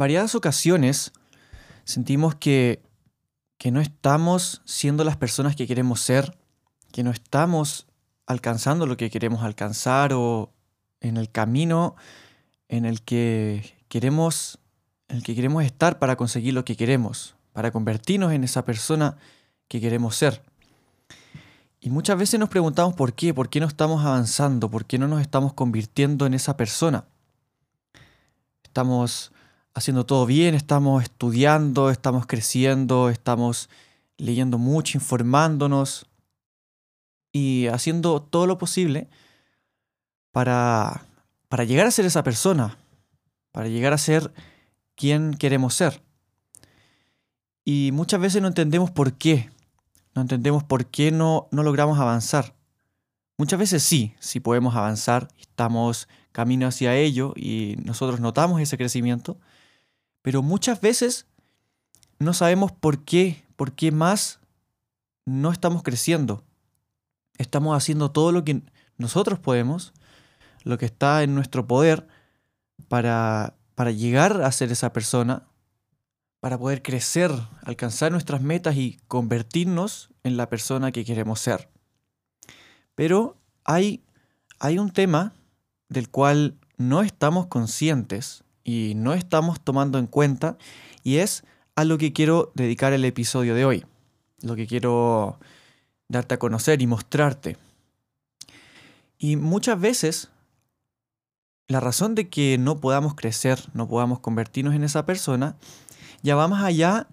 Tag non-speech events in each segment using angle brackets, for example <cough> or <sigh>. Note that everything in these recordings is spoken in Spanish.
Variadas ocasiones sentimos que, que no estamos siendo las personas que queremos ser, que no estamos alcanzando lo que queremos alcanzar o en el camino en el que queremos en el que queremos estar para conseguir lo que queremos, para convertirnos en esa persona que queremos ser. Y muchas veces nos preguntamos por qué, por qué no estamos avanzando, por qué no nos estamos convirtiendo en esa persona. Estamos haciendo todo bien, estamos estudiando, estamos creciendo, estamos leyendo mucho, informándonos y haciendo todo lo posible para, para llegar a ser esa persona, para llegar a ser quien queremos ser. Y muchas veces no entendemos por qué, no entendemos por qué no, no logramos avanzar. Muchas veces sí, sí podemos avanzar, estamos camino hacia ello y nosotros notamos ese crecimiento, pero muchas veces no sabemos por qué, por qué más no estamos creciendo. Estamos haciendo todo lo que nosotros podemos, lo que está en nuestro poder para, para llegar a ser esa persona, para poder crecer, alcanzar nuestras metas y convertirnos en la persona que queremos ser. Pero hay, hay un tema del cual no estamos conscientes y no estamos tomando en cuenta y es a lo que quiero dedicar el episodio de hoy, lo que quiero darte a conocer y mostrarte. Y muchas veces la razón de que no podamos crecer, no podamos convertirnos en esa persona, ya va más allá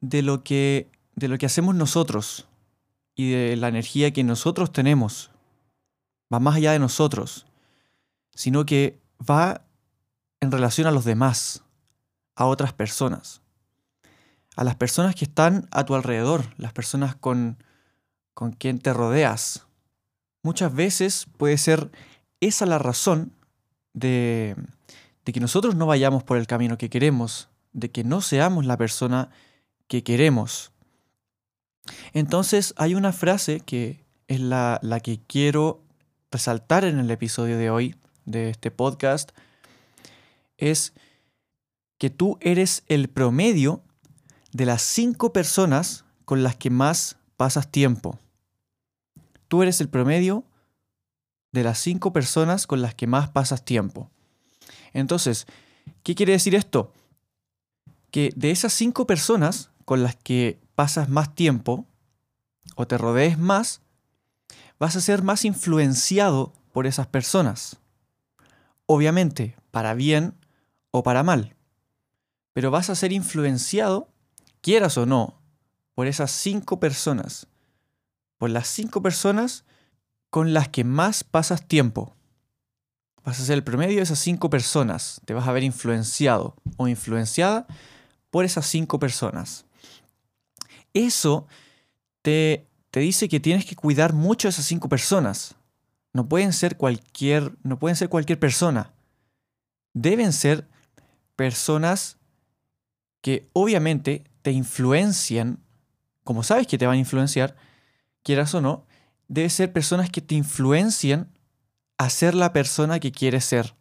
de lo que, de lo que hacemos nosotros y de la energía que nosotros tenemos. Va más allá de nosotros, sino que va en relación a los demás, a otras personas, a las personas que están a tu alrededor, las personas con, con quien te rodeas. Muchas veces puede ser esa la razón de, que nosotros no vayamos por el camino que queremos, de que no seamos la persona que queremos. Entonces hay una frase que es la, la, que quiero resaltar en el episodio de hoy de este podcast, es que tú eres el promedio de las cinco personas con las que más pasas tiempo. Tú eres el promedio de las cinco personas con las que más pasas tiempo. Entonces, ¿qué quiere decir esto? Que de esas cinco personas con las que pasas más tiempo o te rodees más, vas a ser más influenciado por esas personas. Obviamente, para bien o para mal. Pero vas a ser influenciado, quieras o no, por esas cinco personas. Por las cinco personas con las que más pasas tiempo. Vas a ser el promedio de esas cinco personas. Te vas a ver influenciado o influenciada por esas cinco personas. Eso te, te dice que tienes que cuidar mucho a esas cinco personas. No pueden ser cualquier, no pueden ser cualquier persona. Deben ser personas que obviamente te influencian, como sabes que te van a influenciar, quieras o no, debe ser personas que te influencien a ser la persona que quieres ser.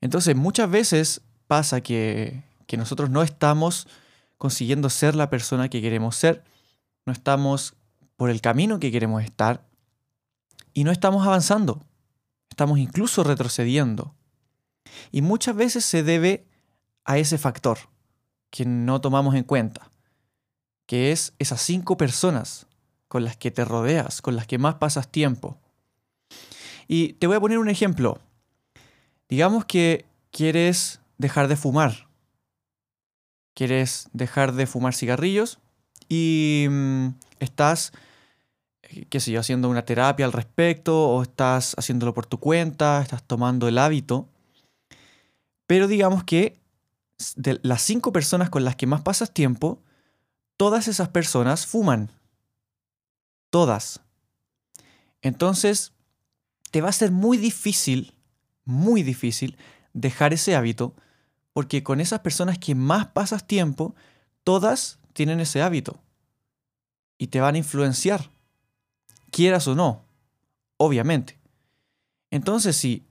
Entonces, muchas veces pasa que, que nosotros no estamos consiguiendo ser la persona que queremos ser, no estamos por el camino que queremos estar y no estamos avanzando, estamos incluso retrocediendo. Y muchas veces se debe a ese factor que no tomamos en cuenta, que es esas cinco personas con las que te rodeas, con las que más pasas tiempo. Y te voy a poner un ejemplo. Digamos que quieres dejar de fumar. Quieres dejar de fumar cigarrillos y mm, estás eh, qué sé yo, haciendo una terapia al respecto o estás haciéndolo por tu cuenta, estás tomando el hábito. Pero digamos que de las cinco personas con las que más pasas tiempo, todas esas personas fuman. Todas. Entonces, te va a ser muy difícil, muy difícil dejar ese hábito, porque con esas personas que más pasas tiempo, todas tienen ese hábito y te van a influenciar, quieras o no, obviamente. Entonces, si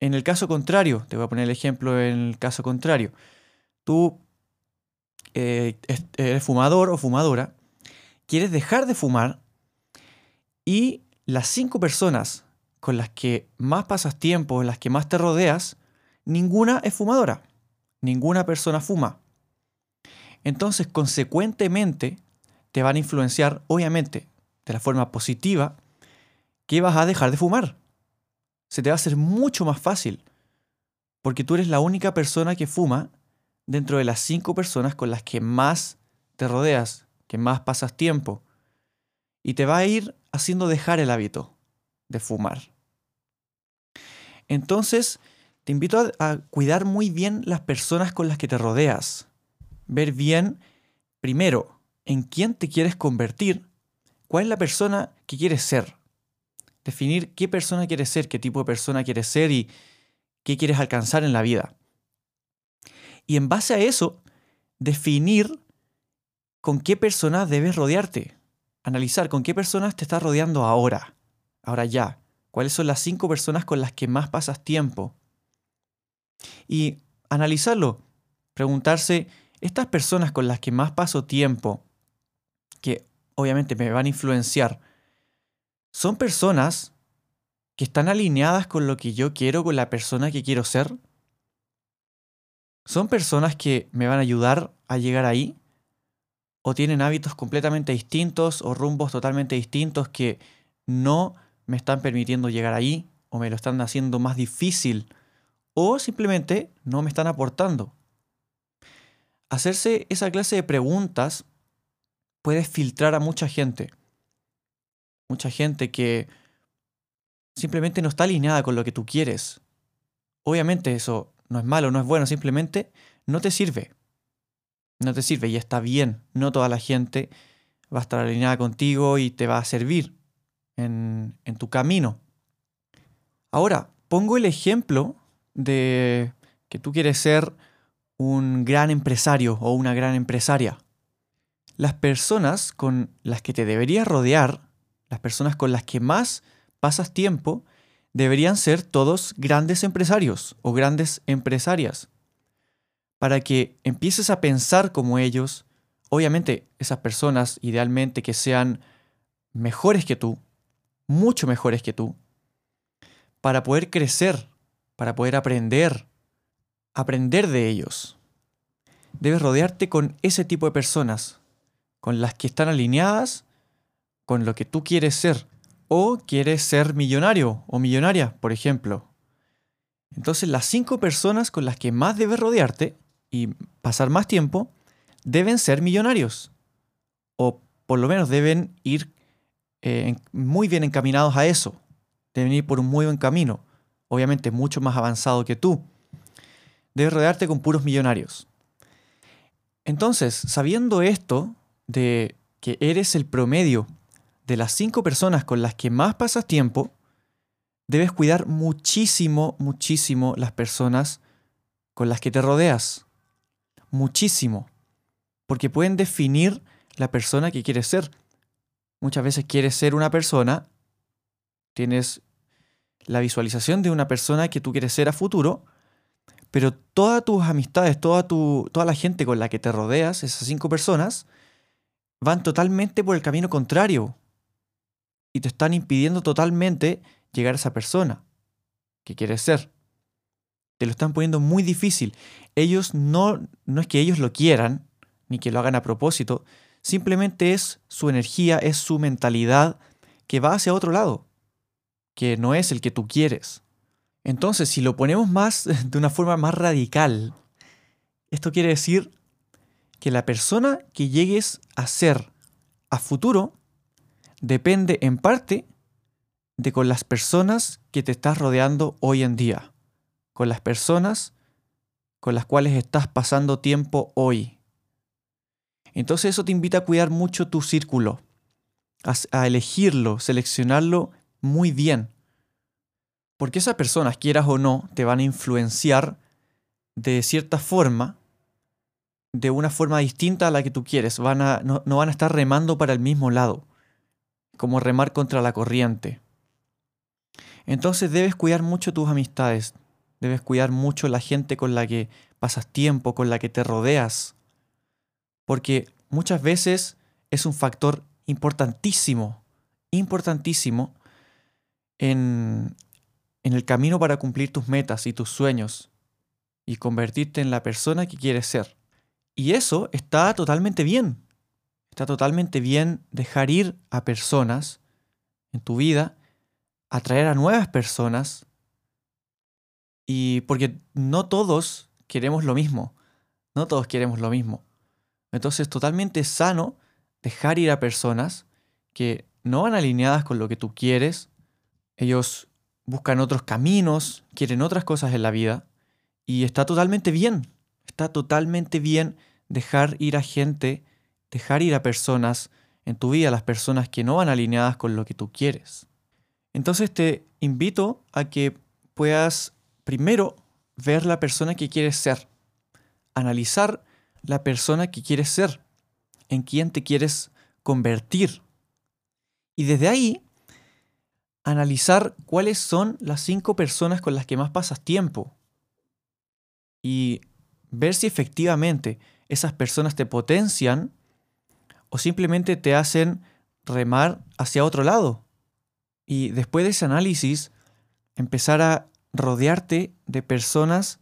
en el caso contrario, te voy a poner el ejemplo en el caso contrario, tú eh, eres fumador o fumadora, quieres dejar de fumar y las cinco personas con las que más pasas tiempo, las que más te rodeas, ninguna es fumadora, ninguna persona fuma. Entonces, consecuentemente, te van a influenciar, obviamente, de la forma positiva, que vas a dejar de fumar. Se te va a hacer mucho más fácil, porque tú eres la única persona que fuma dentro de las cinco personas con las que más te rodeas, que más pasas tiempo, y te va a ir haciendo dejar el hábito de fumar. Entonces, te invito a, a cuidar muy bien las personas con las que te rodeas. Ver bien, primero, en quién te quieres convertir, cuál es la persona que quieres ser. Definir qué persona quieres ser, qué tipo de persona quieres ser y qué quieres alcanzar en la vida. Y en base a eso, definir con qué personas debes rodearte. Analizar con qué personas te estás rodeando ahora, ahora ya. ¿Cuáles son las cinco personas con las que más pasas tiempo? Y analizarlo, preguntarse, estas personas con las que más paso tiempo, que obviamente me van a influenciar, son personas que están alineadas con lo que yo quiero, con la persona que quiero ser. ¿Son personas que me van a ayudar a llegar ahí? ¿O tienen hábitos completamente distintos o rumbos totalmente distintos que no me están permitiendo llegar ahí o me lo están haciendo más difícil o simplemente no me están aportando? Hacerse esa clase de preguntas puedes filtrar a mucha gente. Mucha gente que simplemente no está alineada con lo que tú quieres. Obviamente eso no es malo, no es bueno, simplemente no te sirve. No te sirve y está bien. No toda la gente va a estar alineada contigo y te va a servir en, tu camino. Ahora, pongo el ejemplo de que tú quieres ser un gran empresario o una gran empresaria las personas con las que te deberías rodear, las personas con las que más pasas tiempo, deberían ser todos grandes empresarios o grandes empresarias. Para que empieces a pensar como ellos, obviamente esas personas idealmente que sean mejores que tú, mucho mejores que tú, para poder crecer, para poder aprender, aprender de ellos. Debes rodearte con ese tipo de personas, con las que están alineadas con lo que tú quieres ser o quieres ser millonario o millonaria, por ejemplo. Entonces las cinco personas con las que más debes rodearte y pasar más tiempo deben ser millonarios o por lo menos deben ir eh, muy bien encaminados a eso, deben ir por un muy buen camino, obviamente mucho más avanzado que tú. Debes rodearte con puros millonarios. Entonces, sabiendo esto, de que eres el promedio de las cinco personas con las que más pasas tiempo, debes cuidar muchísimo, muchísimo las personas con las que te rodeas. Muchísimo. Porque pueden definir la persona que quieres ser. Muchas veces quieres ser una persona, tienes la visualización de una persona que tú quieres ser a futuro, pero todas tus amistades, toda, tu, toda la gente con la que te rodeas, esas cinco personas, van totalmente por el camino contrario y te están impidiendo totalmente llegar a esa persona que quieres ser. Te lo están poniendo muy difícil. Ellos no, no es que ellos lo quieran, ni que lo hagan a propósito, simplemente es su energía, es su mentalidad que va hacia otro lado, que no es el que tú quieres. Entonces, si lo ponemos más <laughs> de una forma más radical, esto quiere decir que la persona que llegues a ser a futuro depende en parte de con las personas que te estás rodeando hoy en día, con las personas con las cuales estás pasando tiempo hoy. Entonces eso te invita a cuidar mucho tu círculo, a, elegirlo, seleccionarlo muy bien. Porque esas personas, quieras o no, te van a influenciar de cierta forma, de una forma distinta a la que tú quieres. Van a, no van a estar remando para el mismo lado, como remar contra la corriente. Entonces debes cuidar mucho tus amistades, debes cuidar mucho la gente con la que pasas tiempo, con la que te rodeas, porque muchas veces es un factor importantísimo, importantísimo en, en el camino para cumplir tus metas y tus sueños y convertirte en la persona que quieres ser. Y eso está totalmente bien. Está totalmente bien dejar ir a personas en tu vida, atraer a nuevas personas, y porque no todos queremos lo mismo, no todos queremos lo mismo. Entonces es totalmente sano dejar ir a personas que no van alineadas con lo que tú quieres. Ellos buscan otros caminos, quieren otras cosas en la vida. Y está totalmente bien. Está totalmente bien dejar ir a gente, dejar ir a personas en tu vida, las personas que no van alineadas con lo que tú quieres. Entonces te invito a que puedas primero ver la persona que quieres ser, analizar la persona que quieres ser, en quién te quieres convertir. Y desde ahí, analizar cuáles son las cinco personas con las que más pasas tiempo. Y ver si efectivamente esas personas te potencian o simplemente te hacen remar hacia otro lado. Y después de ese análisis, empezar a rodearte de personas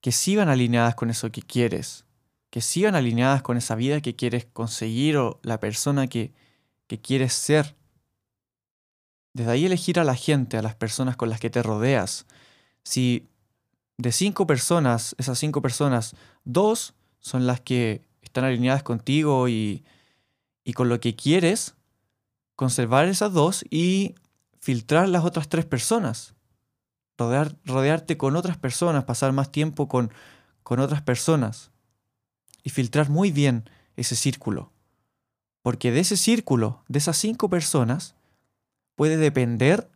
que sigan alineadas con eso que quieres que sigan alineadas con esa vida que quieres conseguir o la persona que, que quieres ser. Desde ahí elegir a la gente, a las personas con las que te rodeas. Si de cinco personas, esas cinco personas, dos son las que están alineadas contigo y, y con lo que quieres, conservar esas dos y filtrar las otras tres personas. Rodear, rodearte con otras personas, pasar más tiempo con, con otras personas y filtrar muy bien ese círculo. Porque de ese círculo, de esas cinco personas, puede depender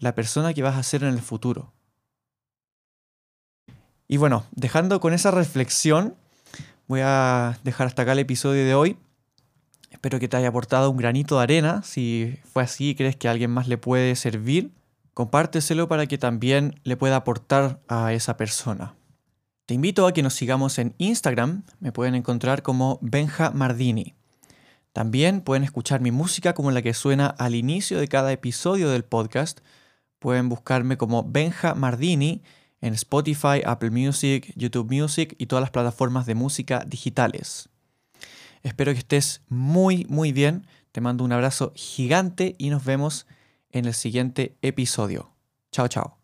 la persona que vas a ser en el futuro. Y bueno, dejando con esa reflexión, voy a dejar hasta acá el episodio de hoy. Espero que te haya aportado un granito de arena. Si fue así y crees que alguien más le puede servir, compárteselo para que también le pueda aportar a esa persona. Te invito a que nos sigamos en Instagram, me pueden encontrar como Benja Mardini. También pueden escuchar mi música como la que suena al inicio de cada episodio del podcast. Pueden buscarme como Benja Mardini en Spotify, Apple Music, YouTube Music y todas las plataformas de música digitales. Espero que estés muy, muy bien. Te mando un abrazo gigante y nos vemos en el siguiente episodio. Chao, chao.